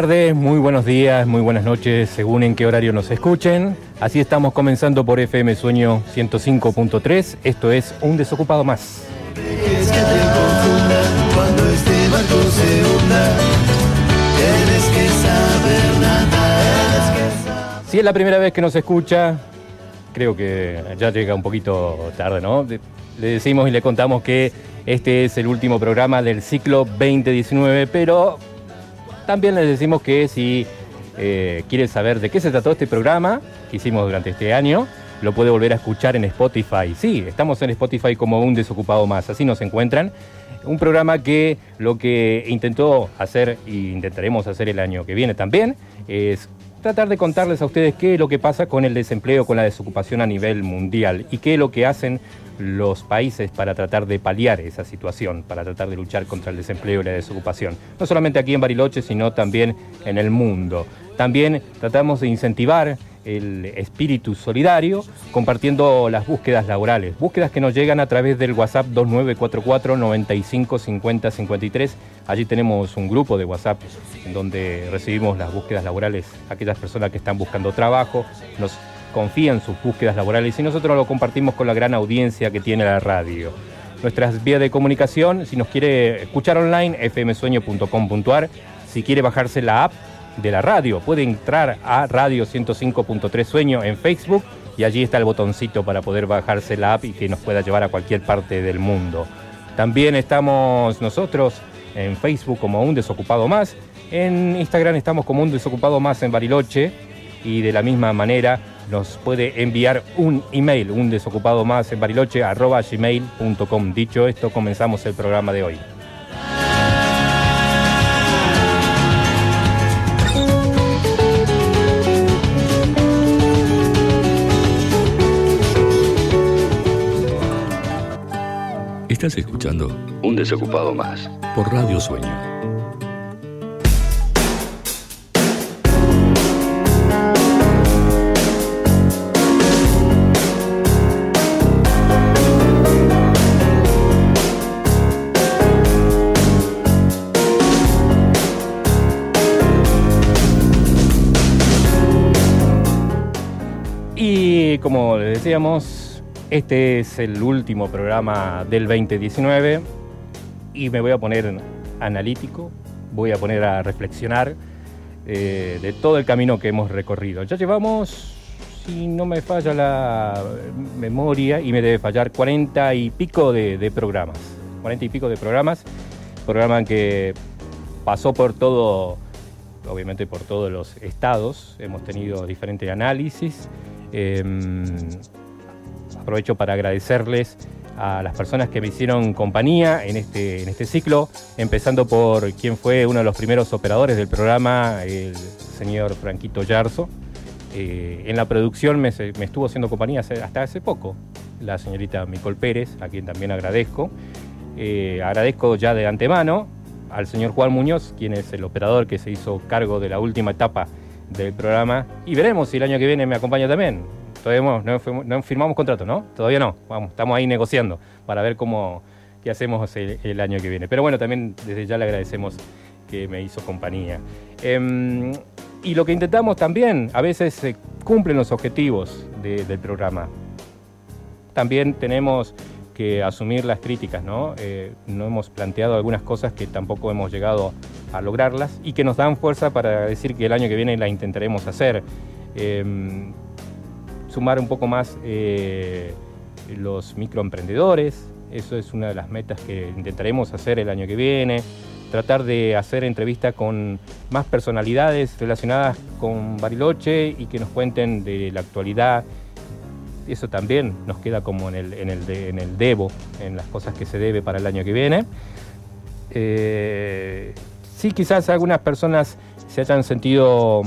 tardes, muy buenos días, muy buenas noches, según en qué horario nos escuchen. Así estamos comenzando por FM Sueño 105.3. Esto es Un Desocupado Más. Si es la primera vez que nos escucha, creo que ya llega un poquito tarde, ¿no? Le decimos y le contamos que este es el último programa del ciclo 2019, pero también les decimos que si eh, quiere saber de qué se trató este programa que hicimos durante este año, lo puede volver a escuchar en Spotify. Sí, estamos en Spotify como un desocupado más, así nos encuentran. Un programa que lo que intentó hacer y intentaremos hacer el año que viene también es tratar de contarles a ustedes qué es lo que pasa con el desempleo, con la desocupación a nivel mundial y qué es lo que hacen los países para tratar de paliar esa situación, para tratar de luchar contra el desempleo y la desocupación. No solamente aquí en Bariloche, sino también en el mundo. También tratamos de incentivar el espíritu solidario compartiendo las búsquedas laborales, búsquedas que nos llegan a través del WhatsApp 2944 95 50 53. Allí tenemos un grupo de WhatsApp en donde recibimos las búsquedas laborales, aquellas personas que están buscando trabajo, nos confían sus búsquedas laborales y nosotros lo compartimos con la gran audiencia que tiene la radio. Nuestras vías de comunicación, si nos quiere escuchar online, fmsueño.com.ar, si quiere bajarse la app de la radio, puede entrar a Radio 105.3 Sueño en Facebook y allí está el botoncito para poder bajarse la app y que nos pueda llevar a cualquier parte del mundo. También estamos nosotros en Facebook como Un Desocupado Más, en Instagram estamos como Un Desocupado Más en Bariloche y de la misma manera nos puede enviar un email, un desocupado más en bariloche arroba gmail.com. Dicho esto, comenzamos el programa de hoy. Estás escuchando Un Desocupado Más por Radio Sueño. Y como les decíamos, este es el último programa del 2019 y me voy a poner analítico, voy a poner a reflexionar eh, de todo el camino que hemos recorrido. Ya llevamos, si no me falla la memoria, y me debe fallar, 40 y pico de, de programas. 40 y pico de programas, programa que pasó por todo, obviamente por todos los estados, hemos tenido diferentes análisis. Eh, aprovecho para agradecerles a las personas que me hicieron compañía en este, en este ciclo, empezando por quien fue uno de los primeros operadores del programa, el señor Franquito Yarzo. Eh, en la producción me, me estuvo haciendo compañía hasta hace poco la señorita Micol Pérez, a quien también agradezco. Eh, agradezco ya de antemano al señor Juan Muñoz, quien es el operador que se hizo cargo de la última etapa del programa. Y veremos si el año que viene me acompaña también. Todavía no, no firmamos- contrato, ¿no? Todavía no. Vamos, estamos ahí negociando para ver cómo qué hacemos el, año que viene. Pero bueno, también desde ya le agradecemos que me hizo compañía. Em, y lo que intentamos también, a veces se cumplen los objetivos de- del programa. También tenemos que asumir las críticas, ¿no? Eh, no hemos planteado algunas cosas que tampoco hemos llegado a lograrlas y que nos dan fuerza para decir que el año que viene la intentaremos hacer. Em, sumar un poco más eh, los microemprendedores, eso es una de las metas que intentaremos hacer el año que viene. Tratar de hacer entrevistas con más personalidades relacionadas con Bariloche y que nos cuenten de la actualidad, eso también nos queda como en el, en el, debo, en las cosas que se debe para el año que viene. Eh, sí, quizás algunas personas se hayan sentido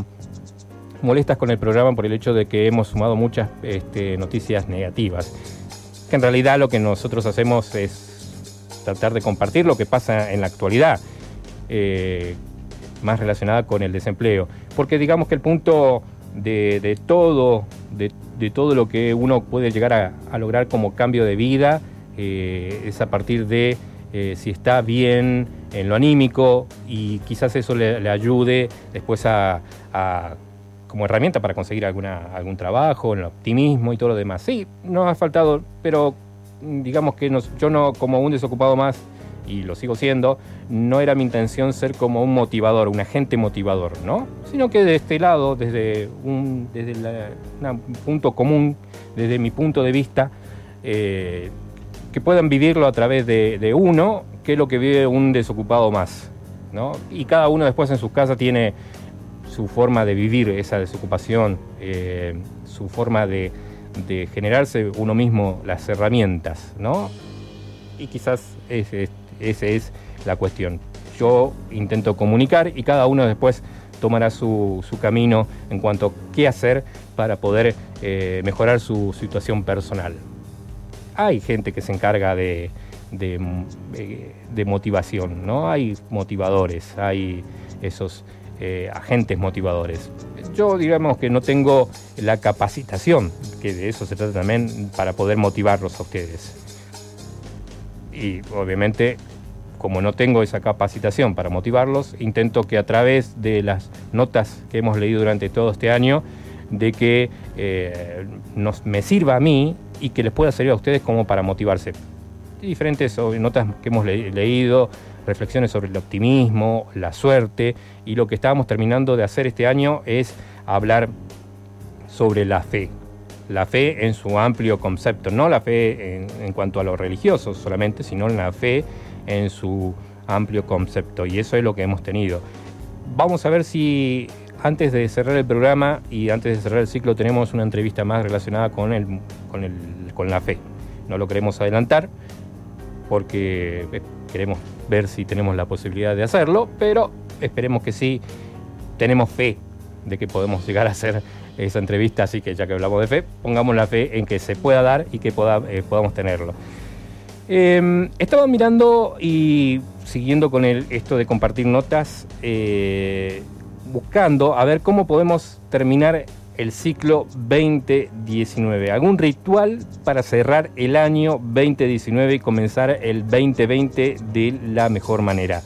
molestas con el programa por el hecho de que hemos sumado muchas este, noticias negativas. Que en realidad lo que nosotros hacemos es tratar de compartir lo que pasa en la actualidad, eh, más relacionada con el desempleo. Porque digamos que el punto de, todo, de, todo lo que uno puede llegar a, lograr como cambio de vida, eh, es a partir de eh, si está bien en lo anímico y quizás eso le, ayude después a, como herramienta para conseguir alguna, algún trabajo, el optimismo y todo lo demás. Sí, nos ha faltado, pero digamos que yo no, como un desocupado más, y lo sigo siendo, no era mi intención ser como un motivador, un agente motivador, ¿no? Sino que de este lado, desde un, desde punto común, desde mi punto de vista, eh, que puedan vivirlo a través de, uno, que es lo que vive un desocupado más. ¿no? Y cada uno después en su casa tiene su forma de vivir esa desocupación, eh, su forma de, generarse uno mismo las herramientas, ¿no? Y quizás esa es la cuestión. Yo intento comunicar y cada uno después tomará su, camino en cuanto a qué hacer para poder eh, mejorar su situación personal hay gente que se encarga de, de, motivación, ¿no? Hay motivadores, hay esos eh, agentes motivadores. Yo digamos que no tengo la capacitación, que de eso se trata también, para poder motivarlos a ustedes. Y obviamente, como no tengo esa capacitación para motivarlos, intento que a través de las notas que hemos leído durante todo este año, de que eh, nos, me sirva a mí y que les pueda servir a ustedes como para motivarse. Diferentes notas que hemos leído, reflexiones sobre el optimismo, la suerte, y lo que estábamos terminando de hacer este año es hablar sobre la fe. La fe en su amplio concepto, no la fe en, cuanto a lo religioso solamente, sino la fe en su amplio concepto. Y eso es lo que hemos tenido. Vamos a ver si antes de cerrar el programa y antes de cerrar el ciclo tenemos una entrevista más relacionada con, el, con, el, con la fe. No lo queremos adelantar porque queremos ver si tenemos la posibilidad de hacerlo, pero esperemos que sí, tenemos fe de que podemos llegar a hacer esa entrevista, así que ya que hablamos de fe, pongamos la fe en que se pueda dar y que eh, podamos tenerlo. Em, estaba mirando y siguiendo con esto de compartir notas, eh, buscando a ver cómo podemos terminar el ciclo 2019. ¿Algún ritual para cerrar el año 2019 y comenzar el 2020 de la mejor manera?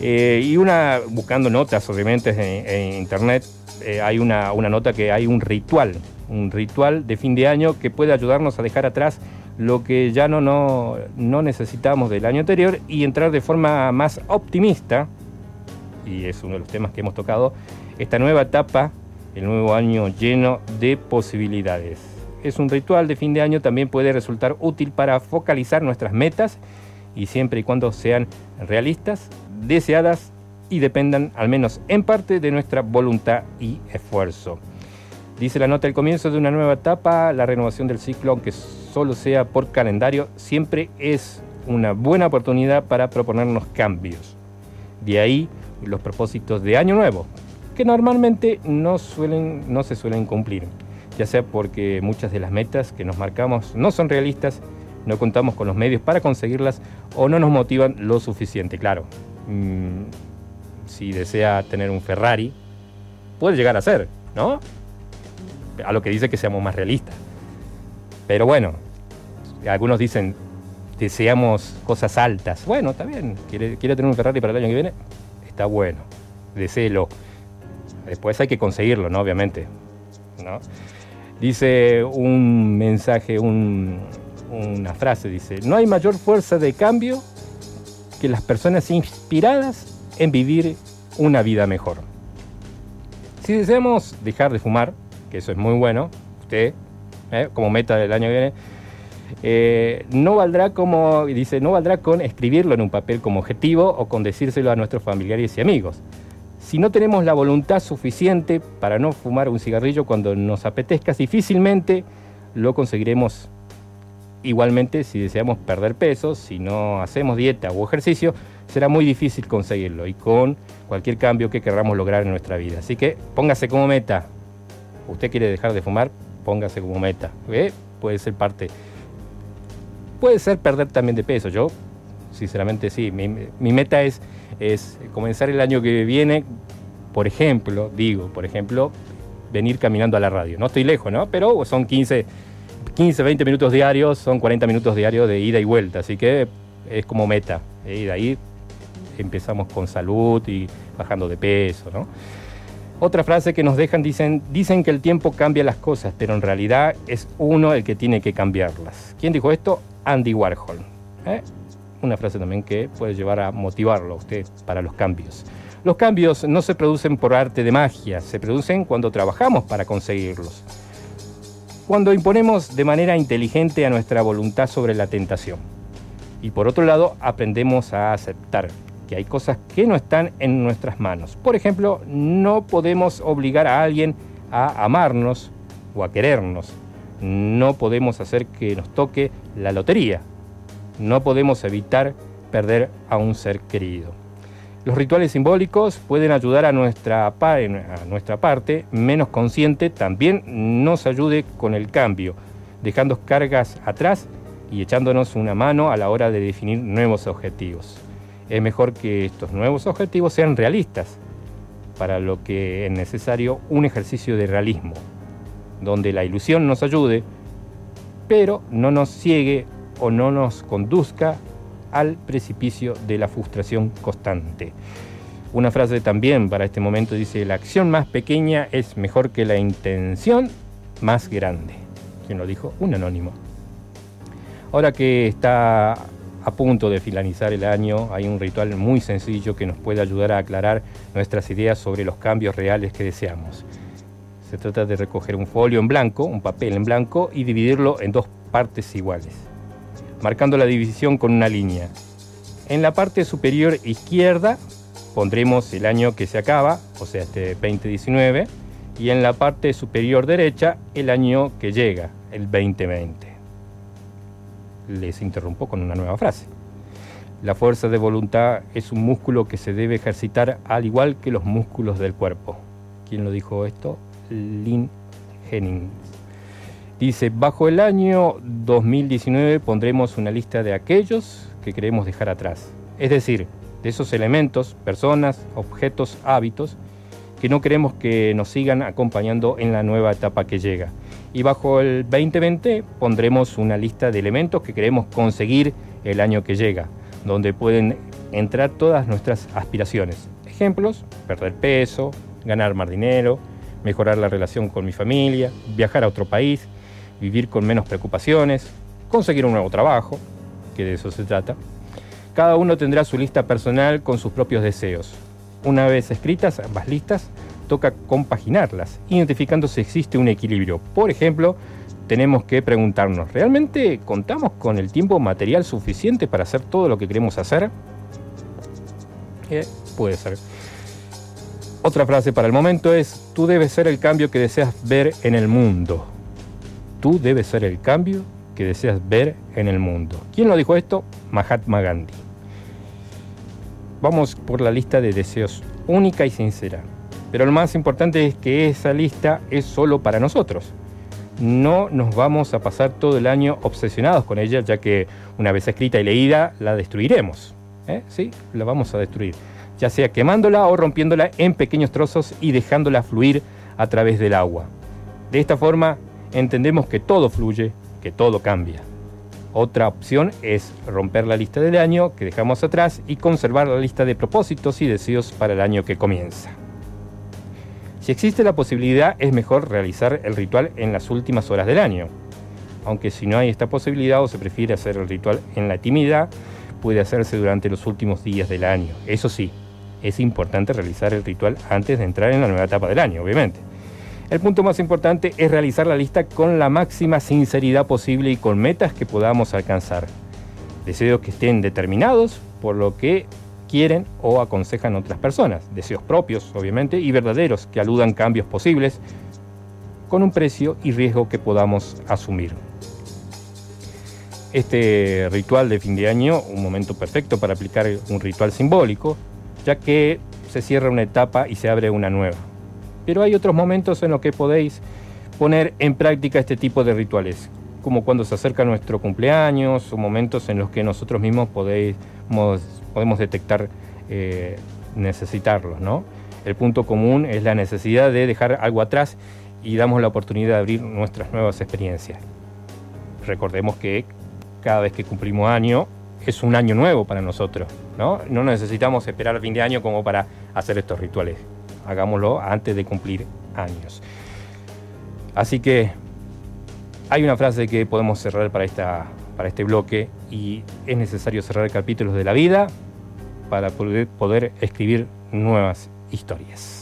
Eh, y una, buscando notas obviamente en, internet, eh, hay una, una, nota que hay un ritual, un ritual de fin de año que puede ayudarnos a dejar atrás lo que ya no, no, no necesitamos del año anterior y entrar de forma más optimista y es uno de los temas que hemos tocado, esta nueva etapa, el nuevo año lleno de posibilidades. Es un ritual de fin de año, también puede resultar útil para focalizar nuestras metas y siempre y cuando sean realistas, deseadas y dependan al menos en parte de nuestra voluntad y esfuerzo. Dice la nota, el comienzo de una nueva etapa, la renovación del ciclo, aunque solo sea por calendario, siempre es una buena oportunidad para proponernos cambios. De ahí los propósitos de Año Nuevo, que normalmente no, suelen, no se suelen cumplir, ya sea porque muchas de las metas que nos marcamos no son realistas, no contamos con los medios para conseguirlas o no nos motivan lo suficiente. Claro, mm, si desea tener un Ferrari, puede llegar a ser, ¿no? A lo que dice que seamos más realistas. Pero bueno, algunos dicen, deseamos cosas altas. Bueno, está bien, quiere, quiere tener un Ferrari para el año que viene, está bueno, deséelo. Después hay que conseguirlo, ¿no? Obviamente. ¿no? Dice un mensaje, una frase, dice, no hay mayor fuerza de cambio que las personas inspiradas en vivir una vida mejor. Si deseamos dejar de fumar, que eso es muy bueno, usted, ¿eh? como meta del año que viene, eh, no valdrá como, dice, no valdrá con escribirlo en un papel como objetivo o con decírselo a nuestros familiares y amigos. Si no tenemos la voluntad suficiente para no fumar un cigarrillo cuando nos apetezca, difícilmente lo conseguiremos igualmente si deseamos perder peso, si no hacemos dieta o ejercicio, será muy difícil conseguirlo y con cualquier cambio que queramos lograr en nuestra vida. Así que póngase como meta. Usted quiere dejar de fumar, póngase como meta. Puede ser parte. Puede ser perder también de peso. Yo, sinceramente, sí. Mi, meta es, es comenzar el año que viene, por ejemplo, digo, por ejemplo, venir caminando a la radio. No estoy lejos, ¿no? Pero son 15, 15 20 minutos diarios, son 40 minutos diarios de ida y vuelta. Así que es como meta. Y de ahí empezamos con salud y bajando de peso, ¿no? Otra frase que nos dejan dicen, dicen que el tiempo cambia las cosas, pero en realidad es uno el que tiene que cambiarlas. ¿Quién dijo esto? Andy Warhol. ¿eh? Una frase también que puede llevar a motivarlo a usted para los cambios. Los cambios no se producen por arte de magia, se producen cuando trabajamos para conseguirlos. Cuando imponemos de manera inteligente a nuestra voluntad sobre la tentación. Y por otro lado, aprendemos a aceptar que hay cosas que no están en nuestras manos. Por ejemplo, no podemos obligar a alguien a amarnos o a querernos. No podemos hacer que nos toque la lotería. No podemos evitar perder a un ser querido. Los rituales simbólicos pueden ayudar a nuestra, parte menos consciente, también nos ayude con el cambio, dejando cargas atrás y echándonos una mano a la hora de definir nuevos objetivos es mejor que estos nuevos objetivos sean realistas, para lo que es necesario un ejercicio de realismo, donde la ilusión nos ayude, pero no nos ciegue o no nos conduzca al precipicio de la frustración constante. Una frase también para este momento dice, la acción más pequeña es mejor que la intención más grande. ¿Quién lo dijo? Un anónimo. Ahora que está a punto de finalizar el año, hay un ritual muy sencillo que nos puede ayudar a aclarar nuestras ideas sobre los cambios reales que deseamos. Se trata de recoger un folio en blanco, un papel en blanco, y dividirlo en dos partes iguales, marcando la división con una línea. En la parte superior izquierda pondremos el año que se acaba, o sea, este 2019, y en la parte superior derecha el año que llega, el 2020 les interrumpo con una nueva frase. La fuerza de voluntad es un músculo que se debe ejercitar al igual que los músculos del cuerpo. ¿Quién lo dijo esto? Lynn Henning. Dice, bajo el año 2019 pondremos una lista de aquellos que queremos dejar atrás. Es decir, de esos elementos, personas, objetos, hábitos que no queremos que nos sigan acompañando en la nueva etapa que llega y bajo el 2020 pondremos una lista de elementos que queremos conseguir el año que llega, donde pueden entrar todas nuestras aspiraciones. Ejemplos, perder peso, ganar más dinero, mejorar la relación con mi familia, viajar a otro país, vivir con menos preocupaciones, conseguir un nuevo trabajo, que de eso se trata. Cada uno tendrá su lista personal con sus propios deseos. Una vez escritas ambas listas, toca compaginarlas, identificando si existe un equilibrio. Por ejemplo, tenemos que preguntarnos, ¿realmente contamos con el tiempo material suficiente para hacer todo lo que queremos hacer? Eh, puede ser. Otra frase para el momento es, tú debes ser el cambio que deseas ver en el mundo. Tú debes ser el cambio que deseas ver en el mundo. ¿Quién lo dijo esto? Mahatma Gandhi. Vamos por la lista de deseos única y sincera. Pero lo más importante es que esa lista es solo para nosotros. No nos vamos a pasar todo el año obsesionados con ella, ya que una vez escrita y leída la destruiremos. ¿Eh? Sí, la vamos a destruir, ya sea quemándola o rompiéndola en pequeños trozos y dejándola fluir a través del agua. De esta forma entendemos que todo fluye, que todo cambia. Otra opción es romper la lista del año que dejamos atrás y conservar la lista de propósitos y deseos para el año que comienza. Si existe la posibilidad, es mejor realizar el ritual en las últimas horas del año. Aunque si no hay esta posibilidad o se prefiere hacer el ritual en la intimidad, puede hacerse durante los últimos días del año. Eso sí, es importante realizar el ritual antes de entrar en la nueva etapa del año, obviamente. El punto más importante es realizar la lista con la máxima sinceridad posible y con metas que podamos alcanzar. Deseos que estén determinados, por lo que quieren o aconsejan otras personas, deseos propios, obviamente, y verdaderos, que aludan cambios posibles, con un precio y riesgo que podamos asumir. Este ritual de fin de año, un momento perfecto para aplicar un ritual simbólico, ya que se cierra una etapa y se abre una nueva. Pero hay otros momentos en los que podéis poner en práctica este tipo de rituales, como cuando se acerca nuestro cumpleaños o momentos en los que nosotros mismos podemos, podemos detectar eh, necesitarlos. ¿no? El punto común es la necesidad de dejar algo atrás y damos la oportunidad de abrir nuestras nuevas experiencias. Recordemos que cada vez que cumplimos año es un año nuevo para nosotros. ¿no? no necesitamos esperar fin de año como para hacer estos rituales. Hagámoslo antes de cumplir años. Así que hay una frase que podemos cerrar para, esta, para este bloque y es necesario cerrar capítulos de la vida para poder, poder escribir nuevas historias.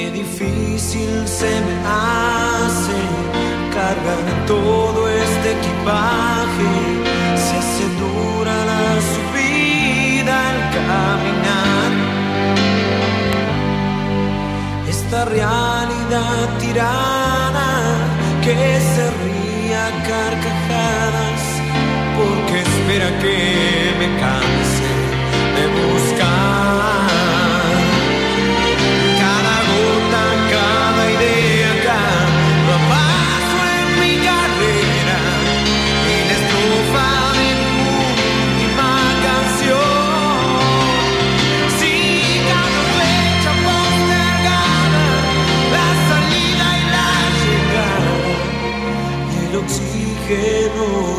Qué difícil se me hace cargar todo este equipaje. Se hace dura la subida al caminar. Esta realidad tirana que se ría carcajadas porque espera que me cambie. Oh.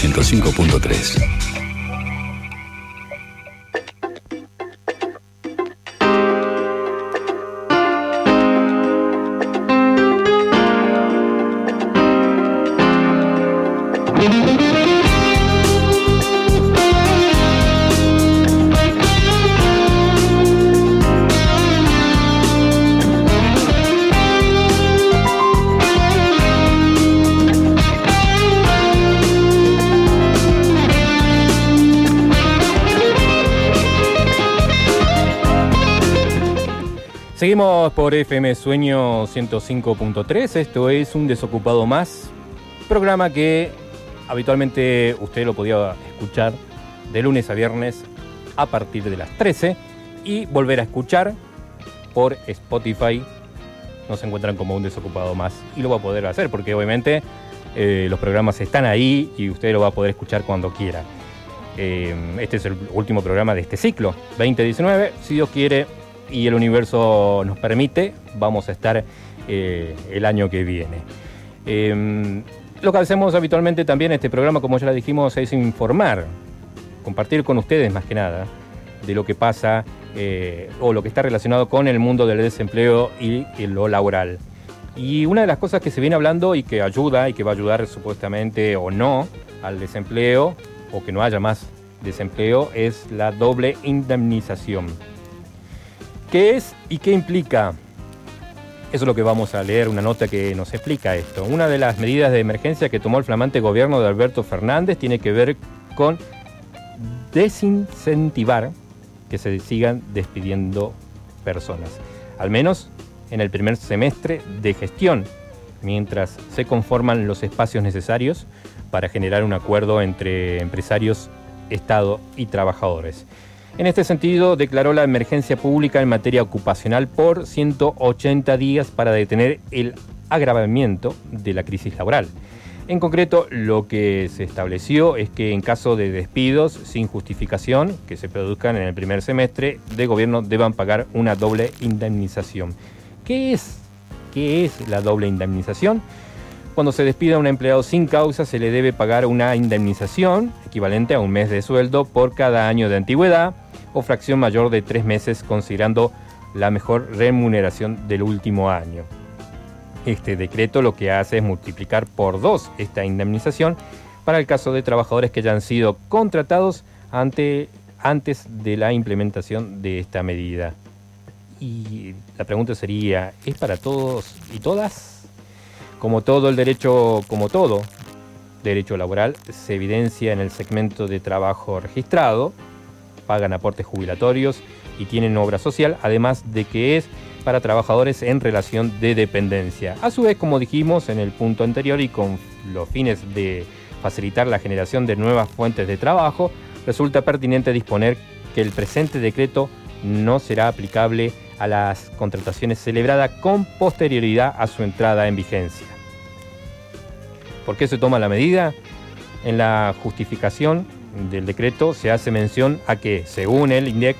105.3. Seguimos por FM Sueño 105.3. Esto es Un Desocupado Más, programa que habitualmente usted lo podía escuchar de lunes a viernes a partir de las 13 y volver a escuchar por Spotify. Nos encuentran como Un Desocupado Más y lo va a poder hacer porque obviamente eh, los programas están ahí y usted lo va a poder escuchar cuando quiera. Eh, este es el último programa de este ciclo 2019. Si Dios quiere, y el universo nos permite, vamos a estar eh, el año que viene. Em, lo que hacemos habitualmente también en este programa, como ya lo dijimos, es informar, compartir con ustedes más que nada de lo que pasa eh, o lo que está relacionado con el mundo del desempleo y, y lo laboral. Y una de las cosas que se viene hablando y que ayuda y que va a ayudar supuestamente o no al desempleo o que no haya más desempleo es la doble indemnización. ¿Qué es y qué implica? Eso es lo que vamos a leer, una nota que nos explica esto. Una de las medidas de emergencia que tomó el flamante gobierno de Alberto Fernández tiene que ver con desincentivar que se sigan despidiendo personas, al menos en el primer semestre de gestión, mientras se conforman los espacios necesarios para generar un acuerdo entre empresarios, Estado y trabajadores. En este sentido, declaró la emergencia pública en materia ocupacional por 180 días para detener el agravamiento de la crisis laboral. En concreto, lo que se estableció es que en caso de despidos sin justificación que se produzcan en el primer semestre de gobierno deban pagar una doble indemnización. ¿Qué es? ¿Qué es la doble indemnización? Cuando se despida a un empleado sin causa se le debe pagar una indemnización equivalente a un mes de sueldo por cada año de antigüedad o fracción mayor de tres meses considerando la mejor remuneración del último año. Este decreto lo que hace es multiplicar por dos esta indemnización para el caso de trabajadores que hayan sido contratados ante, antes de la implementación de esta medida. Y la pregunta sería, ¿es para todos y todas? Como todo el derecho, como todo derecho laboral, se evidencia en el segmento de trabajo registrado, pagan aportes jubilatorios y tienen obra social, además de que es para trabajadores en relación de dependencia. A su vez, como dijimos en el punto anterior y con los fines de facilitar la generación de nuevas fuentes de trabajo, resulta pertinente disponer que el presente decreto no será aplicable a las contrataciones celebradas con posterioridad a su entrada en vigencia. ¿Por qué se toma la medida? En la justificación del decreto se hace mención a que, según el INDEC,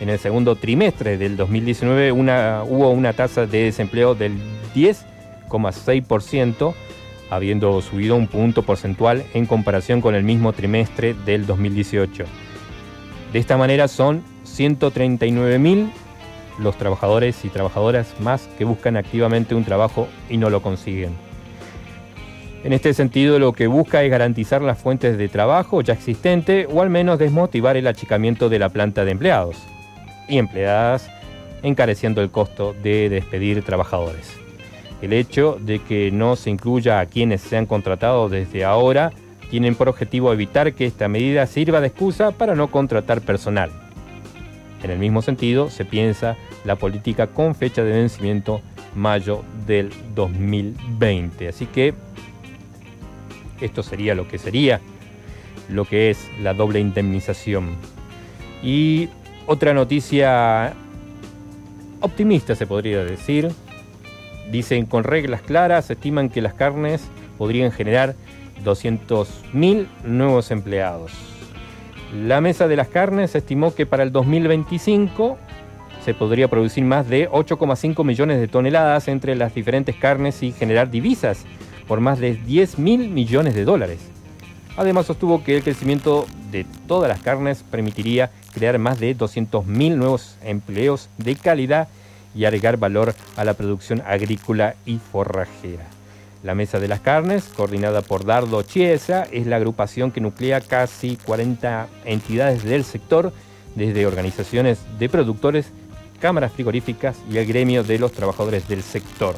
en el segundo trimestre del 2019 hubo una tasa de desempleo del 10,6%, habiendo subido un punto porcentual en comparación con el mismo trimestre del 2018. De esta manera son 139.000 los trabajadores y trabajadoras más que buscan activamente un trabajo y no lo consiguen. En este sentido, lo que busca es garantizar las fuentes de trabajo ya existente o al menos desmotivar el achicamiento de la planta de empleados y empleadas, encareciendo el costo de despedir trabajadores. El hecho de que no se incluya a quienes se han contratado desde ahora tienen por objetivo evitar que esta medida sirva de excusa para no contratar personal. En el mismo sentido, se piensa la política con fecha de vencimiento mayo del 2020. Así que esto sería lo que sería lo que es la doble indemnización. Y otra noticia optimista, se podría decir. Dicen, con reglas claras, estiman que las carnes podrían generar 200.000 nuevos empleados. La mesa de las carnes estimó que para el 2025 se podría producir más de 8,5 millones de toneladas entre las diferentes carnes y generar divisas por más de 10 mil millones de dólares. Además sostuvo que el crecimiento de todas las carnes permitiría crear más de 200.000 nuevos empleos de calidad y agregar valor a la producción agrícola y forrajera. La Mesa de las Carnes, coordinada por Dardo Chiesa, es la agrupación que nuclea casi 40 entidades del sector, desde organizaciones de productores, cámaras frigoríficas y el gremio de los trabajadores del sector.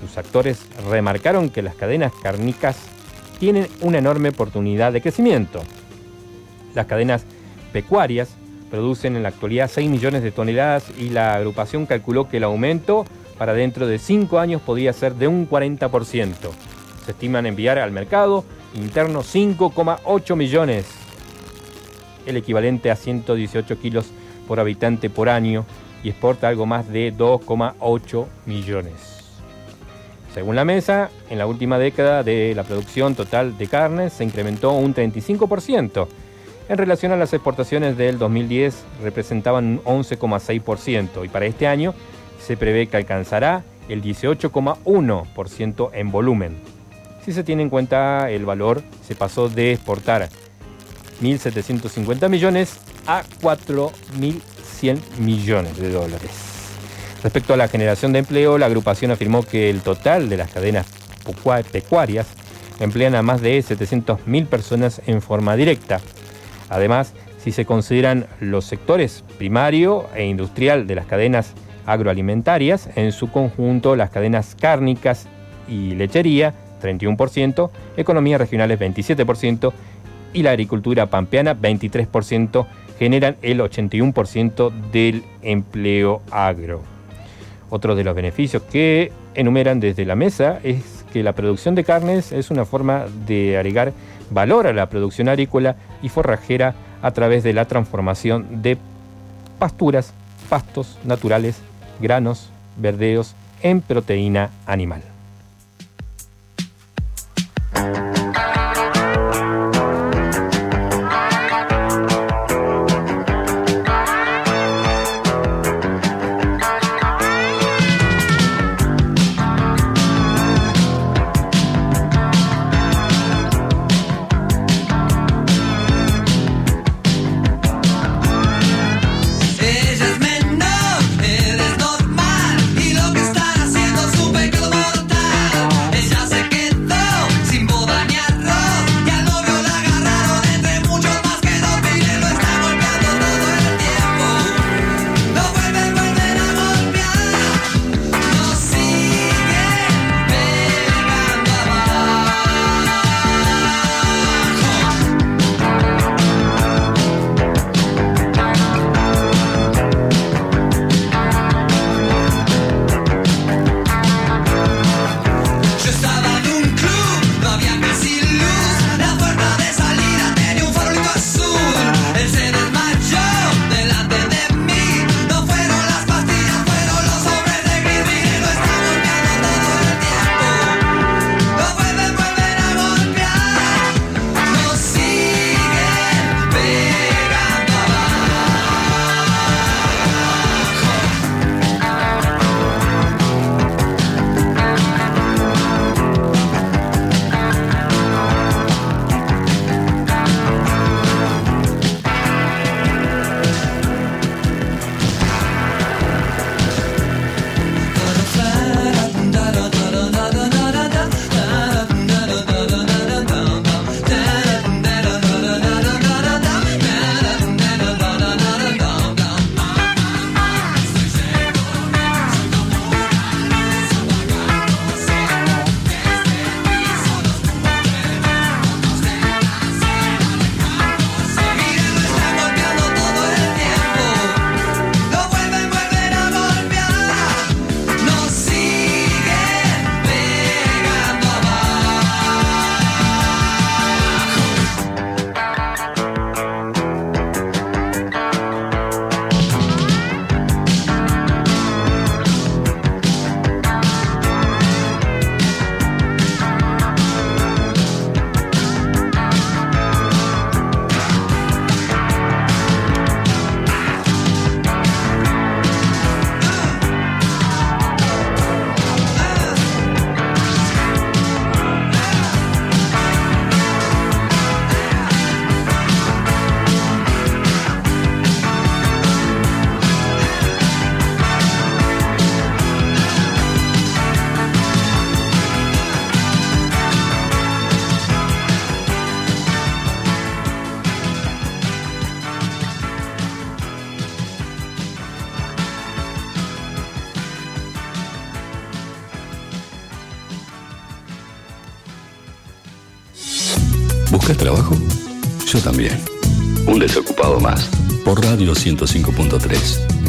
Sus actores remarcaron que las cadenas cárnicas tienen una enorme oportunidad de crecimiento. Las cadenas pecuarias producen en la actualidad 6 millones de toneladas y la agrupación calculó que el aumento para dentro de 5 años podría ser de un 40%. Se estiman enviar al mercado interno 5,8 millones, el equivalente a 118 kilos por habitante por año y exporta algo más de 2,8 millones. Según la mesa, en la última década de la producción total de carne se incrementó un 35%. En relación a las exportaciones del 2010 representaban un 11,6% y para este año se prevé que alcanzará el 18,1% en volumen. Si se tiene en cuenta el valor, se pasó de exportar 1.750 millones a 4.100 millones de dólares. Respecto a la generación de empleo, la agrupación afirmó que el total de las cadenas pecuarias emplean a más de 700.000 personas en forma directa. Además, si se consideran los sectores primario e industrial de las cadenas agroalimentarias, en su conjunto las cadenas cárnicas y lechería, 31%, economías regionales 27% y la agricultura pampeana 23% generan el 81% del empleo agro. Otro de los beneficios que enumeran desde la mesa es que la producción de carnes es una forma de agregar valor a la producción agrícola y forrajera a través de la transformación de pasturas, pastos naturales, granos, verdeos en proteína animal. Yo también. Un desocupado más. Por Radio 105.3.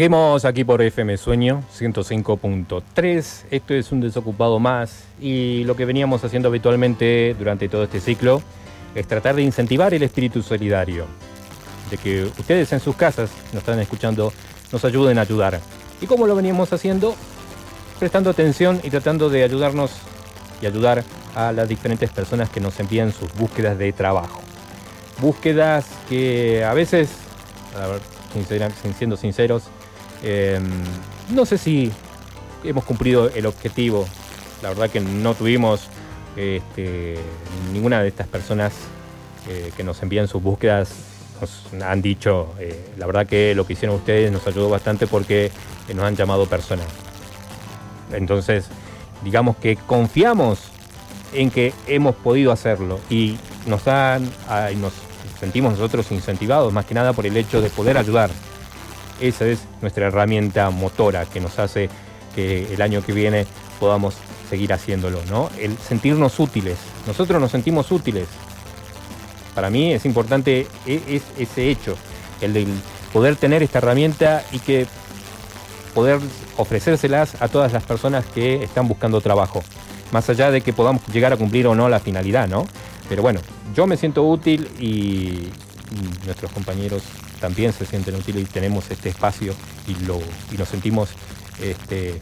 Seguimos aquí por FM Sueño 105.3. Esto es un desocupado más y lo que veníamos haciendo habitualmente durante todo este ciclo es tratar de incentivar el espíritu solidario. De que ustedes en sus casas, nos están escuchando, nos ayuden a ayudar. ¿Y cómo lo veníamos haciendo? Prestando atención y tratando de ayudarnos y ayudar a las diferentes personas que nos envían sus búsquedas de trabajo. Búsquedas que a veces, a siendo sinceros, Em, no sé si hemos cumplido el objetivo. La verdad que no tuvimos este, ninguna de estas personas eh, que nos envían sus búsquedas nos han dicho, eh, la verdad que lo que hicieron ustedes nos ayudó bastante porque nos han llamado personas. Entonces, digamos que confiamos en que hemos podido hacerlo y nos, han, nos sentimos nosotros incentivados más que nada por el hecho de poder ayudar esa es nuestra herramienta motora que nos hace que el año que viene podamos seguir haciéndolo, ¿no? El sentirnos útiles. Nosotros nos sentimos útiles. Para mí es importante e, ese hecho, el de poder tener esta herramienta y que poder ofrecérselas a todas las personas que están buscando trabajo. Más allá de que podamos llegar a cumplir o no la finalidad, ¿no? Pero bueno, yo me siento útil y nuestros compañeros también se sienten útiles y tenemos este espacio y, lo, nos sentimos este,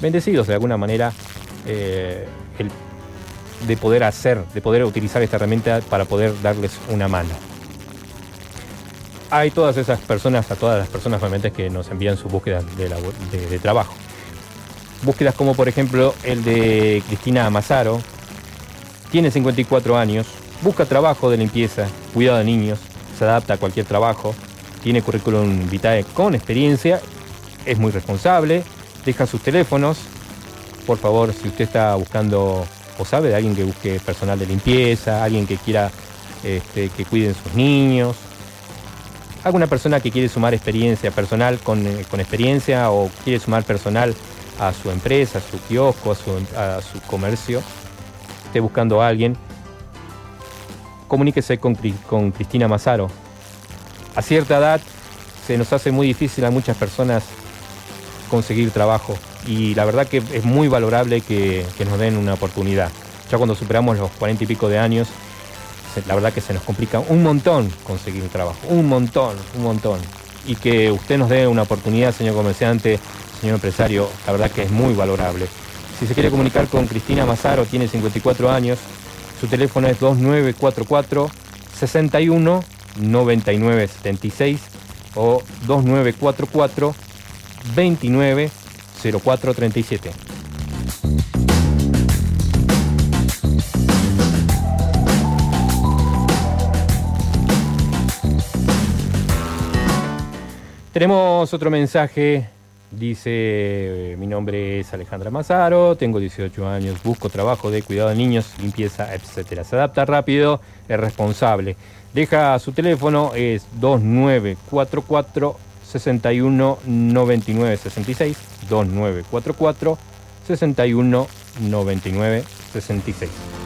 bendecidos de alguna manera eh, de poder hacer, de poder utilizar esta herramienta para poder darles una mano. Hay todas esas personas, a todas las personas realmente que nos envían sus búsquedas de, trabajo. Búsquedas como por ejemplo el de Cristina Amazaro, tiene 54 años, busca trabajo de limpieza, cuidado de niños, se adapta a cualquier trabajo, tiene currículum vitae con experiencia, es muy responsable, deja sus teléfonos. Por favor, si usted está buscando o sabe de alguien que busque personal de limpieza, alguien que quiera este, que cuiden sus niños, alguna persona que quiere sumar experiencia personal con, eh, experiencia o quiere sumar personal a su empresa, a su kiosco, a su, comercio, esté buscando a alguien, comuníquese con, con Cristina Mazaro a cierta edad se nos hace muy difícil a muchas personas conseguir trabajo y la verdad que es muy valorable que, nos den una oportunidad. Ya cuando superamos los cuarenta y pico de años, la verdad que se nos complica un montón conseguir trabajo, un montón, un montón. Y que usted nos dé una oportunidad, señor comerciante, señor empresario, la verdad que es muy valorable. Si se quiere comunicar con Cristina Mazaro, tiene 54 años, su teléfono es 2944 61 9976 o 2944 290437. Tenemos otro mensaje. Dice, mi nombre es Alejandra Mazaro, tengo 18 años, busco trabajo de cuidado de niños, limpieza, etc. Se adapta rápido, es responsable. Deja su teléfono, es 2944 61 99 66 2944 61 99 66.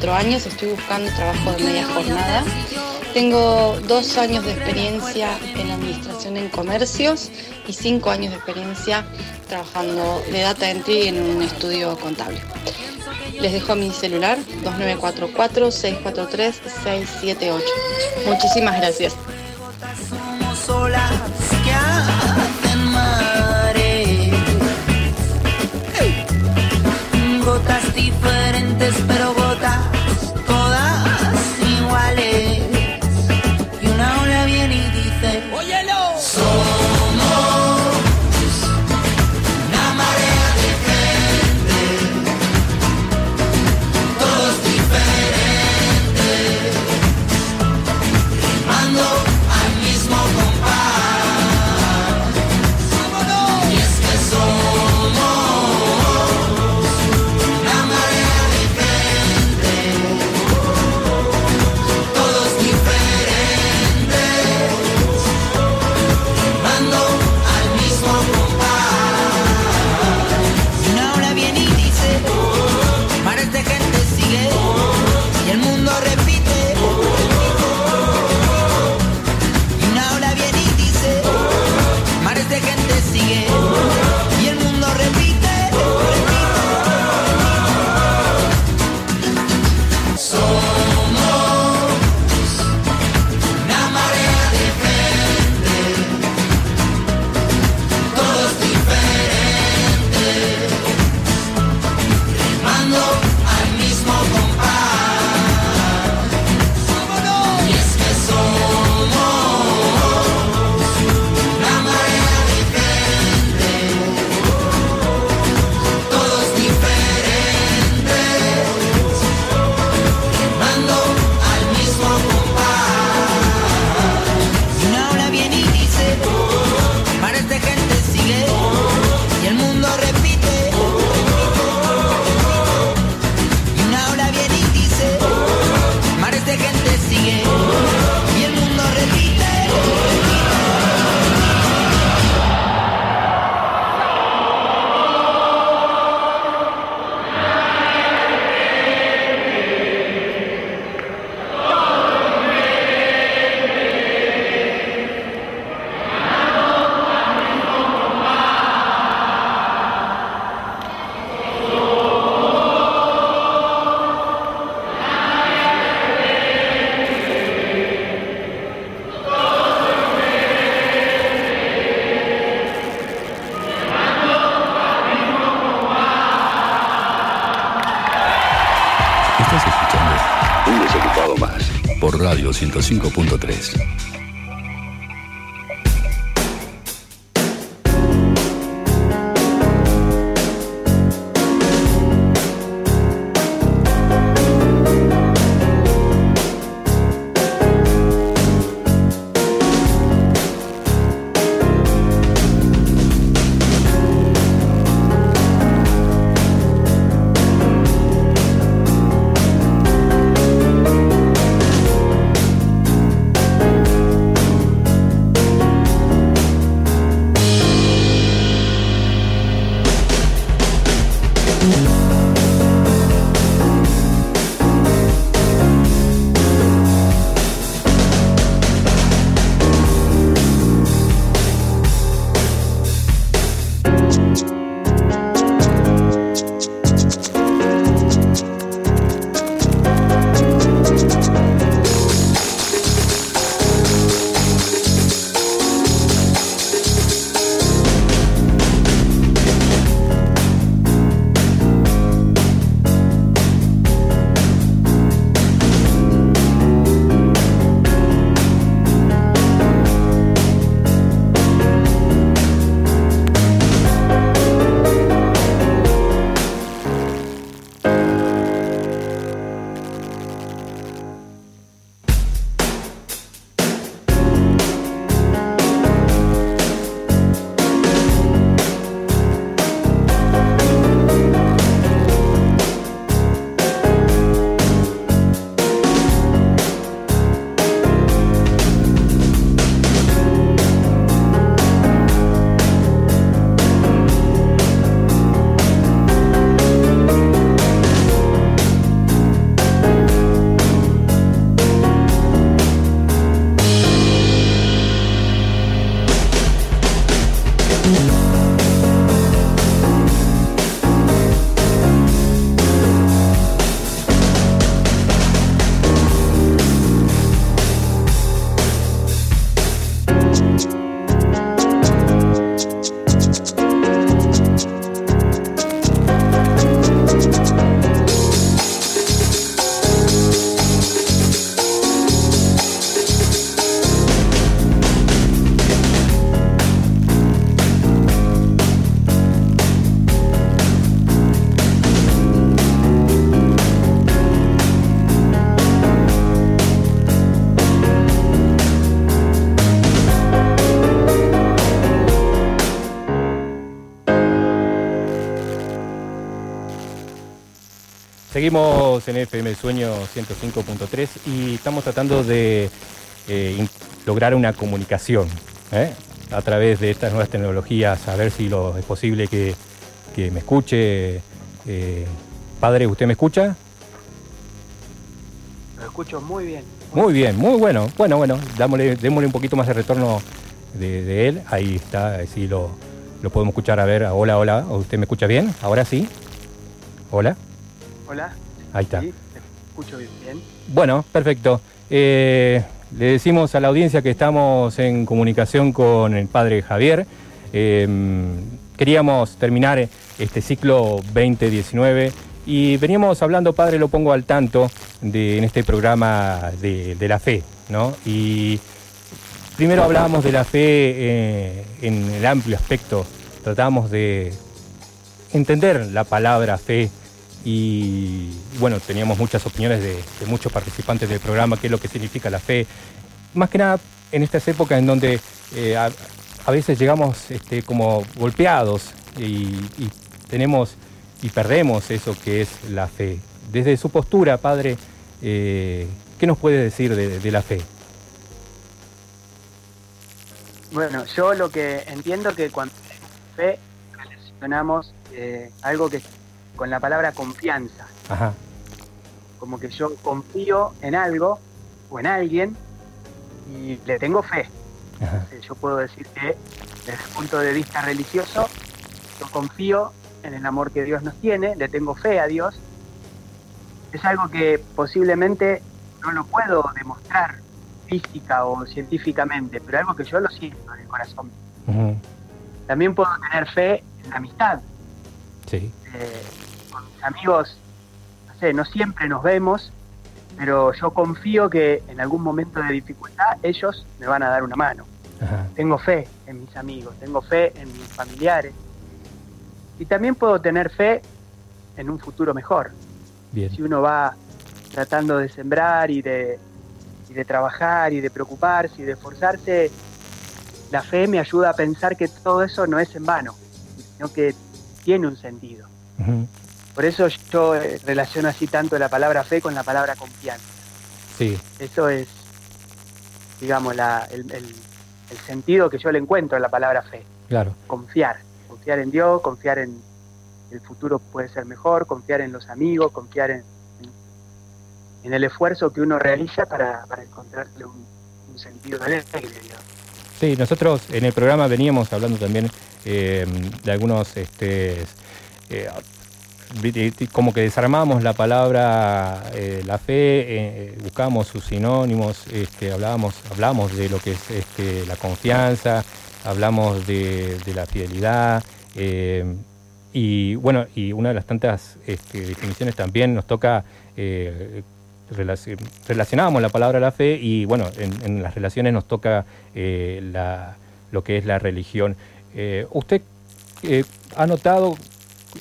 cuatro años, estoy buscando trabajo de media jornada. Tengo dos años de experiencia en administración en comercios y cinco años de experiencia trabajando de data entry en un estudio contable. Les dejo mi celular 2944-643-678. Muchísimas gracias. 105.3. Seguimos en FM Sueño 105.3 y estamos tratando de eh, lograr una comunicación ¿eh? a través de estas nuevas tecnologías, a ver si lo es posible que, que me escuche. Eh, padre, ¿usted me escucha? Lo escucho muy bien. Muy bien, muy bueno. Bueno, bueno, dámosle, démosle un poquito más de retorno de, de él. Ahí está, así lo, lo podemos escuchar. A ver, hola, hola. ¿Usted me escucha bien? ¿Ahora sí? Hola, Hola. ahí está. Sí, escucho bien. Bueno, perfecto. Eh, le decimos a la audiencia que estamos en comunicación con el padre Javier. Eh, queríamos terminar este ciclo 2019 y veníamos hablando, padre, lo pongo al tanto de, en este programa de, de la fe, ¿no? Y primero hablábamos de la fe eh, en el amplio aspecto, tratamos de entender la palabra fe y bueno, teníamos muchas opiniones de, muchos participantes del programa, qué es lo que significa la fe. Más que nada en estas épocas en donde eh, a, veces llegamos este, como golpeados y, y tenemos y perdemos eso que es la fe. Desde su postura, padre, eh, ¿qué nos puede decir de, de la fe? Bueno, yo lo que entiendo que cuando fe relacionamos eh, algo que con la palabra confianza, Ajá, como que yo confío en algo o en alguien y le tengo fe. Eh, Yo puedo decir que desde el punto de vista religioso, yo confío en el amor que Dios nos tiene, le tengo fe a Dios. Es algo que posiblemente no lo puedo demostrar física o científicamente, pero algo que yo lo siento en el corazón. También puedo tener fe en la amistad. sí, Eh, con mis amigos, no sé, no siempre nos vemos, pero yo confío que en algún momento de dificultad ellos me van a dar una mano. ajá, Tengo fe en mis amigos, tengo fe en mis familiares. Y también puedo tener fe en un futuro mejor. bien, Si uno va tratando de sembrar y de, y de trabajar y de preocuparse y de esforzarse, la fe me ayuda a pensar que todo eso no es en vano, sino que tiene un sentido. Por eso yo eh, relaciono así tanto la palabra fe con la palabra confianza. sí, Eso es, digamos, la- el, el- el sentido que yo le encuentro a la palabra fe. claro. Confiar, confiar en Dios, confiar en el futuro puede ser mejor, confiar en los amigos, confiar en, en el esfuerzo que uno realiza para, para encontrarle un, un sentido alegre, digamos. Sí, nosotros en el programa veníamos hablando también eh, de algunos, este, eh, de- de- como que desarmamos la palabra eh, la fe, eh, buscamos sus sinónimos, este, hablamos de lo que es este, la confianza, hablamos de, la fidelidad. eh, y bueno, y una de las tantas este, definiciones también nos toca eh, relaci- relacionábamos la palabra la fe y bueno, en, en las relaciones nos toca eh, lo que es la religión. Eh, ¿Usted eh, ha notado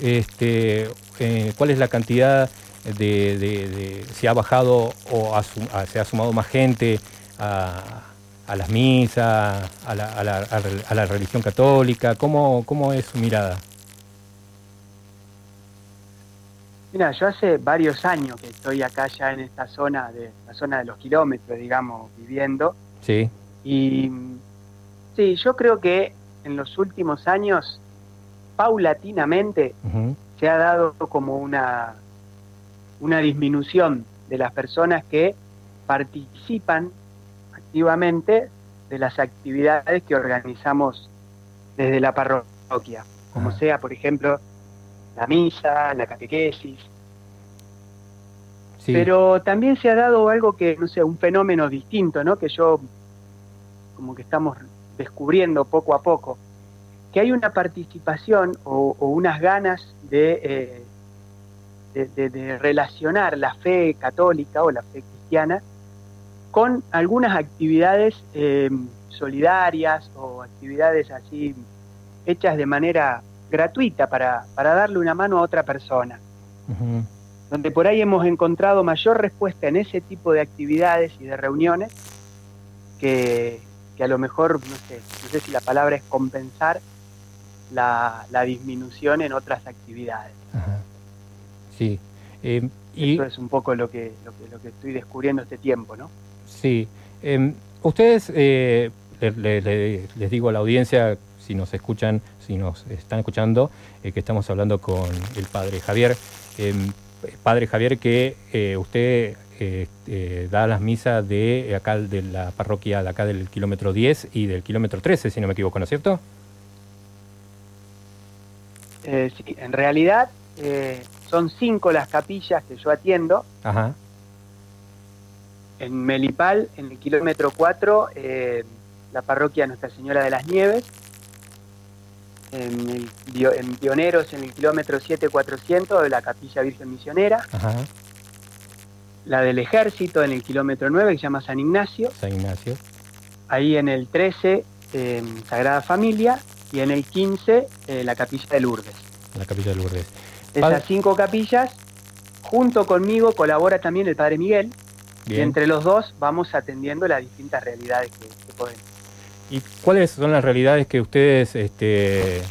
este, eh, cuál es la cantidad de, de- de- si ha bajado o ha ha- se ha sumado más gente a, a las misas, a la, a la- a la- a la religión católica? ¿Cómo, ¿Cómo es su mirada? Mira, yo hace varios años que estoy acá ya en esta zona, de la zona de los kilómetros, digamos, viviendo. Sí, Y sí, yo creo que en los últimos años, paulatinamente, se ha dado como una, una disminución de las personas que participan activamente de las actividades que organizamos desde la parroquia, como Ajá. sea, por ejemplo, la misa, la catequesis, sí, pero también se ha dado algo que, no sé, un fenómeno distinto, ¿no? Que yo, como que estamos descubriendo poco a poco, que hay una participación o, o unas ganas de, eh, de, de- de relacionar la fe católica o la fe cristiana con algunas actividades eh, solidarias o actividades así hechas de manera gratuita para, para darle una mano a otra persona. Donde por ahí hemos encontrado mayor respuesta en ese tipo de actividades y de reuniones que, que a lo mejor, no sé, no sé si la palabra es compensar la, la disminución en otras actividades. Ajá. Sí. Eh, y, Eso es un poco lo que, lo que, lo que estoy descubriendo este tiempo, ¿no? Sí. Em, ustedes, eh, le- le- le- les digo a la audiencia, si nos escuchan, si nos están escuchando, eh, que estamos hablando con el padre Javier. Em, padre Javier, que eh, usted eh, eh, da las misas de acá de la parroquia de acá del kilómetro 10 y del kilómetro 13, si no me equivoco, ¿no es cierto? Eh, sí, en realidad eh, son cinco las capillas que yo atiendo. Ajá. En Melipal, en el kilómetro 4, eh, la parroquia Nuestra Señora de las Nieves. En, el, Bio- en Pioneros, en el kilómetro 7400, de la capilla Virgen Misionera. Ajá. La del Ejército, en el kilómetro 9, que se llama San Ignacio. San Ignacio. Ahí en el 13, eh, Sagrada Familia. Y en el 15, eh, la capilla de Lourdes. La capilla de Lourdes. Esas Padre- cinco capillas, junto conmigo colabora también el Padre Miguel. Y entre los dos vamos atendiendo las distintas realidades que, que podemos. ¿Y cuáles son las realidades que ustedes este,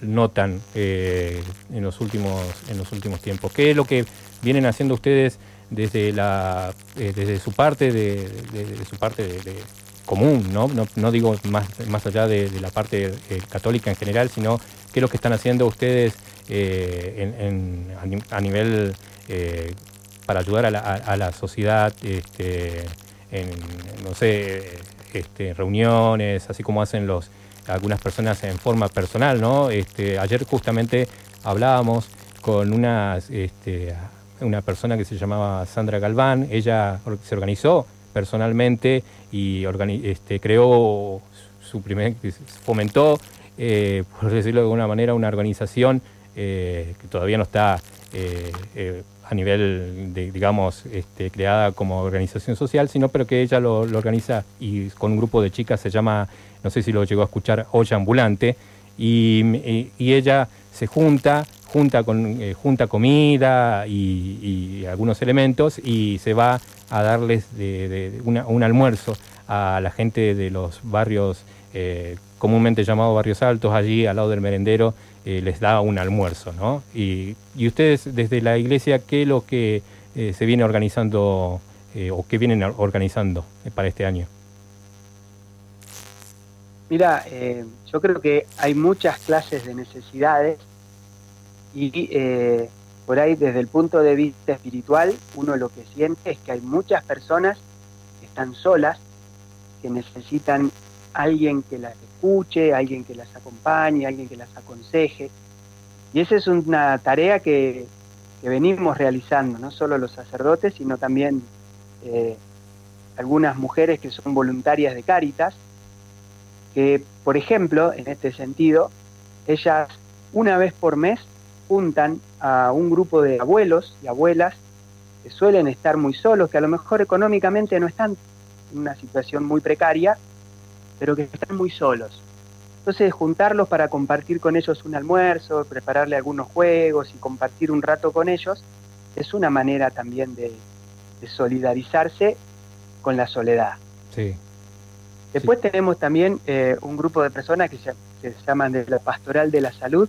notan eh, en, los últimos, en los últimos tiempos? ¿Qué es lo que vienen haciendo ustedes desde, la, eh, desde su parte, de, de- de su parte de, de común? ¿no? No, digo más, más allá de, la parte eh, católica en general, sino qué es lo que están haciendo ustedes eh, en- a ni- a nivel eh, para ayudar a la, a- la sociedad este, en, no sé, este, reuniones, así como hacen los algunas personas en forma personal, ¿no? Este, ayer justamente hablábamos con una, este, una persona que se llamaba Sandra Galván, ella se organizó personalmente y este, creó su primer, fomentó, eh, por decirlo de alguna manera, una organización eh, que todavía no está eh, a nivel, de, digamos, este, creada como organización social, sino pero que ella lo, organiza y con un grupo de chicas se llama, no sé si lo llegó a escuchar, Olla Ambulante, y ella se junta, junta, con, eh, junta comida y, y algunos elementos y se va a darles de, una- un almuerzo a la gente de los barrios eh, comúnmente llamados barrios altos, allí al lado del merendero, eh, les da un almuerzo, ¿no? Y, y ustedes desde la iglesia, ¿qué es lo que eh, se viene organizando o qué vienen or- organizando para este año? Mira, yo creo que hay muchas clases de necesidades y eh, por ahí desde el punto de vista espiritual uno lo que siente es que hay muchas personas que están solas, que necesitan alguien que las escuche, alguien que las acompañe, alguien que las aconseje. Y esa es una tarea que, que venimos realizando, no solo los sacerdotes, sino también eh, algunas mujeres que son voluntarias de Cáritas, que, por ejemplo, en este sentido, ellas una vez por mes juntan a un grupo de abuelos y abuelas que suelen estar muy solos, que a lo mejor económicamente no están en una situación muy precaria, pero que están muy solos. Entonces, juntarlos para compartir con ellos un almuerzo, prepararle algunos juegos y compartir un rato con ellos, es una manera también de, de solidarizarse con la soledad. Sí. Después tenemos también eh, un grupo de personas que se, que se llaman de la Pastoral de la Salud,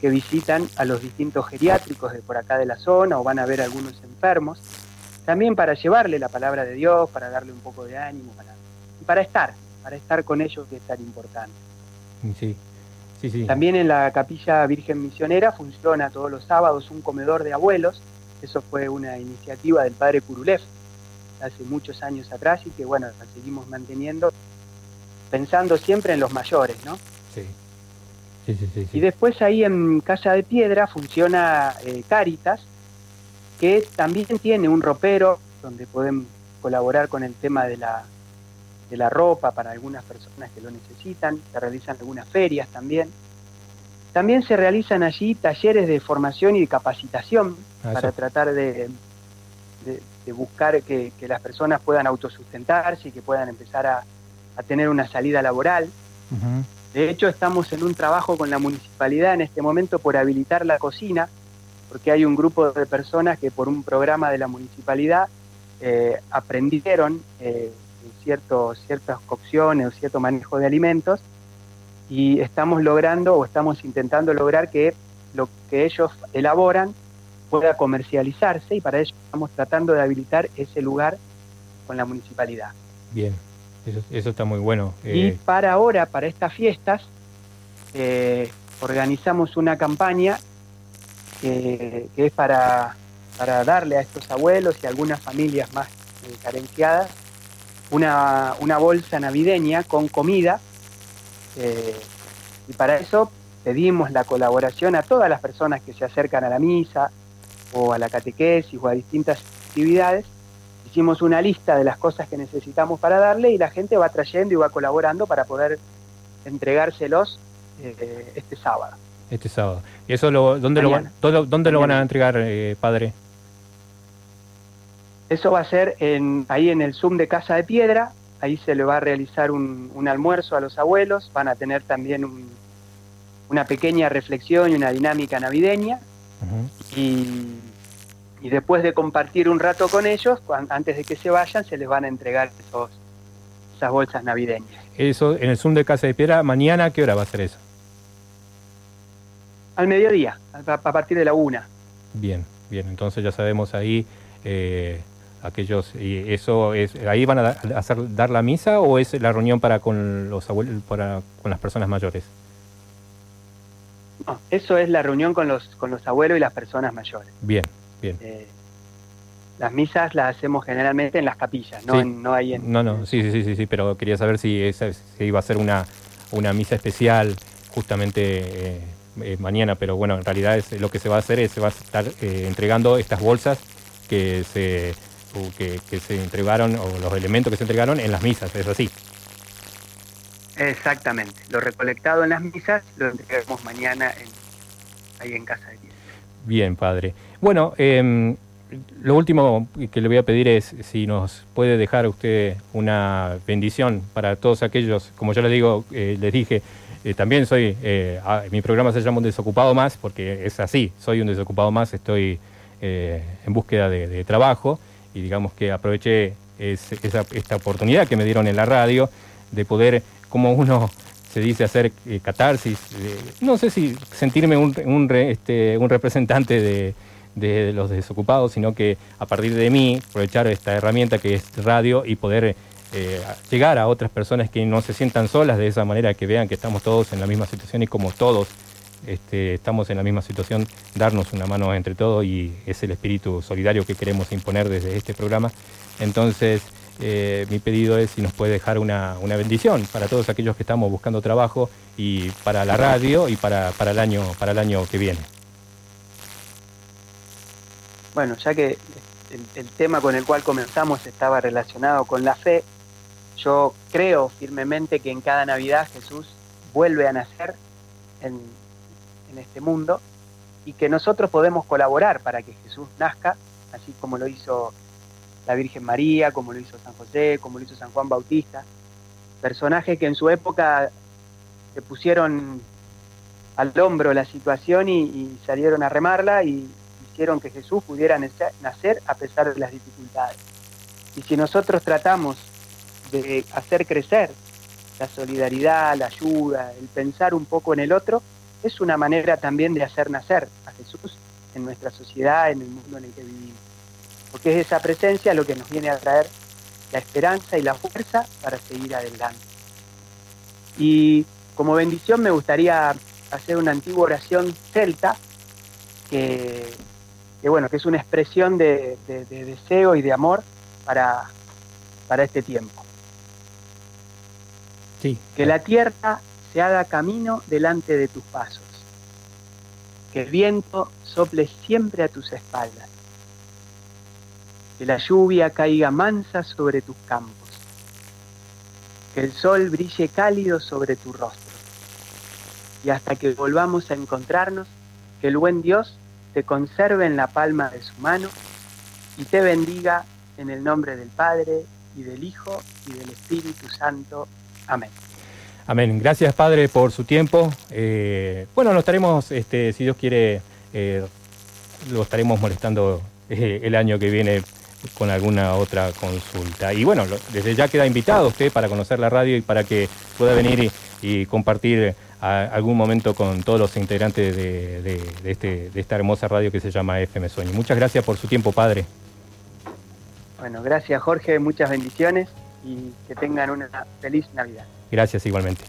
que visitan a los distintos geriátricos de por acá de la zona o van a ver a algunos enfermos, también para llevarle la palabra de Dios, para darle un poco de ánimo, para, para estar, para estar con ellos que es tan importante. Sí, sí, sí. También en la capilla Virgen Misionera funciona todos los sábados un comedor de abuelos, eso fue una iniciativa del padre Kurulev hace muchos años atrás y que bueno, la seguimos manteniendo pensando siempre en los mayores, ¿no? Sí. Sí, sí, sí, sí. Y después ahí en Casa de Piedra funciona eh, Cáritas, que también tiene un ropero donde pueden colaborar con el tema de la, de la ropa para algunas personas que lo necesitan. Se realizan algunas ferias también. También se realizan allí talleres de formación y de capacitación Ah, para tratar de, de- de buscar que, que las personas puedan autosustentarse y que puedan empezar a, a tener una salida laboral. Ujú. De hecho, estamos en un trabajo con la municipalidad en este momento por habilitar la cocina, porque hay un grupo de personas que por un programa de la municipalidad eh, aprendieron eh, cierto, ciertas cocciones o cierto manejo de alimentos y estamos logrando o estamos intentando lograr que lo que ellos elaboran pueda comercializarse y para ello estamos tratando de habilitar ese lugar con la municipalidad. Bien, eso, eso está muy bueno. Y Eh, para ahora, para estas fiestas, eh, organizamos una campaña que, que es para, para darle a estos abuelos y a algunas familias más eh, carenciadas una, una bolsa navideña con comida. eh, y para eso pedimos la colaboración a todas las personas que se acercan a la misa o a la catequesis o a distintas actividades. Hicimos una lista de las cosas que necesitamos para darle y la gente va trayendo y va colaborando para poder entregárselos eh, este sábado. este sábado. ¿Y eso lo, dónde, lo, Mañana. todo- dónde lo van a entregar, eh, padre? Eso va a ser en, ahí en el Zoom de Casa de Piedra, ahí se le va a realizar un, un almuerzo a los abuelos, van a tener también un- una pequeña reflexión y una dinámica navideña Ujú. y, y después de compartir un rato con ellos, antes de que se vayan, se les van a entregar esos, esas bolsas navideñas. Eso en el Zoom de Casa de Piedra, mañana, ¿a qué hora va a ser eso? Al mediodía, a, a partir de la una. Bien, bien, entonces ya sabemos ahí eh, aquellos, y eso es, ahí van a hacer, dar la misa o es la reunión para con los abuelos, para con las personas mayores. No, eso es la reunión con los, con los abuelos y las personas mayores. Bien, bien. Eh, las misas las hacemos generalmente en las capillas, no, Sí. en- no hay en, No, no, sí, sí, sí, sí, pero quería saber si, esa, si iba a ser una, una misa especial justamente eh, eh, mañana, pero bueno, en realidad es, lo que se va a hacer es se va a estar eh, entregando estas bolsas que se, que, que se entregaron, o los elementos que se entregaron en las misas, es así. Exactamente. Lo recolectado en las misas lo entregaremos mañana en- ahí en Casa de Piedra. Bien, padre. Bueno, em, lo último que le voy a pedir es si nos puede dejar usted una bendición para todos aquellos, como yo les digo, eh, les dije, eh, también soy, eh, mi programa se llama Un Desocupado Más, porque es así, soy un desocupado más, estoy eh, en búsqueda de, trabajo y digamos que aproveché es- esa- esta oportunidad que me dieron en la radio de poder, como uno se dice, hacer eh, catarsis, eh, no sé si sentirme un, un este, un representante de, de los desocupados, sino que a partir de mí aprovechar esta herramienta que es radio y poder eh, llegar a otras personas que no se sientan solas de esa manera, que vean que estamos todos en la misma situación y como todos este, estamos en la misma situación, darnos una mano entre todos y es el espíritu solidario que queremos imponer desde este programa. Entonces, eh, mi pedido es si nos puede dejar una, una bendición para todos aquellos que estamos buscando trabajo y para la radio y para, para, el, año, para el año que viene. Bueno, ya que el, el tema con el cual comenzamos estaba relacionado con la fe, yo creo firmemente que en cada Navidad Jesús vuelve a nacer en, este mundo y que nosotros podemos colaborar para que Jesús nazca, así como lo hizo la Virgen María, como lo hizo San José, como lo hizo San Juan Bautista, personajes que en su época se pusieron al hombro la situación y, y salieron a remarla y hicieron que Jesús pudiera nacer- a pesar de las dificultades. Y si nosotros tratamos de hacer crecer la solidaridad, la ayuda, el pensar un poco en el otro, es una manera también de hacer nacer a Jesús en nuestra sociedad, en el mundo en el que vivimos. Porque es esa presencia lo que nos viene a traer la esperanza y la fuerza para seguir adelante. Y como bendición me gustaría hacer una antigua oración celta que, que, bueno, que es una expresión de, de- de deseo y de amor para, para este tiempo. Sí. Que la tierra se haga camino delante de tus pasos. Que el viento sople siempre a tus espaldas. Que la lluvia caiga mansa sobre tus campos. Que el sol brille cálido sobre tu rostro. Y hasta que volvamos a encontrarnos, que el buen Dios te conserve en la palma de su mano y te bendiga en el nombre del Padre y del Hijo y del Espíritu Santo. Amén. Amén. Gracias, Padre, por su tiempo. Eh, bueno, nos estaremos, este, si Dios quiere, eh, lo estaremos molestando eh, el año que viene con alguna otra consulta. Y bueno, desde ya queda invitado usted para conocer la radio y para que pueda venir y compartir a- algún momento con todos los integrantes de, de- de este, de esta hermosa radio que se llama FM Sueño. Muchas gracias por su tiempo, padre. Bueno, gracias Jorge, muchas bendiciones y que tengan una feliz Navidad. Gracias igualmente.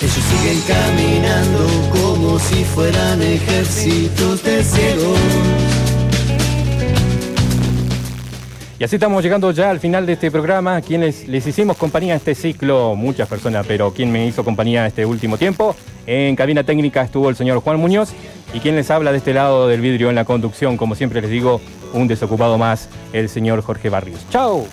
Ellos siguen caminando como si fueran ejércitos de ciegos. Y así estamos llegando ya al final de este programa. Quienes les hicimos compañía a este ciclo, muchas personas, pero quien me hizo compañía este último tiempo, en cabina técnica estuvo el señor Juan Muñoz y quien les habla de este lado del vidrio en la conducción, como siempre les digo, un desocupado más, el señor Jorge Barrios. ¡Chao!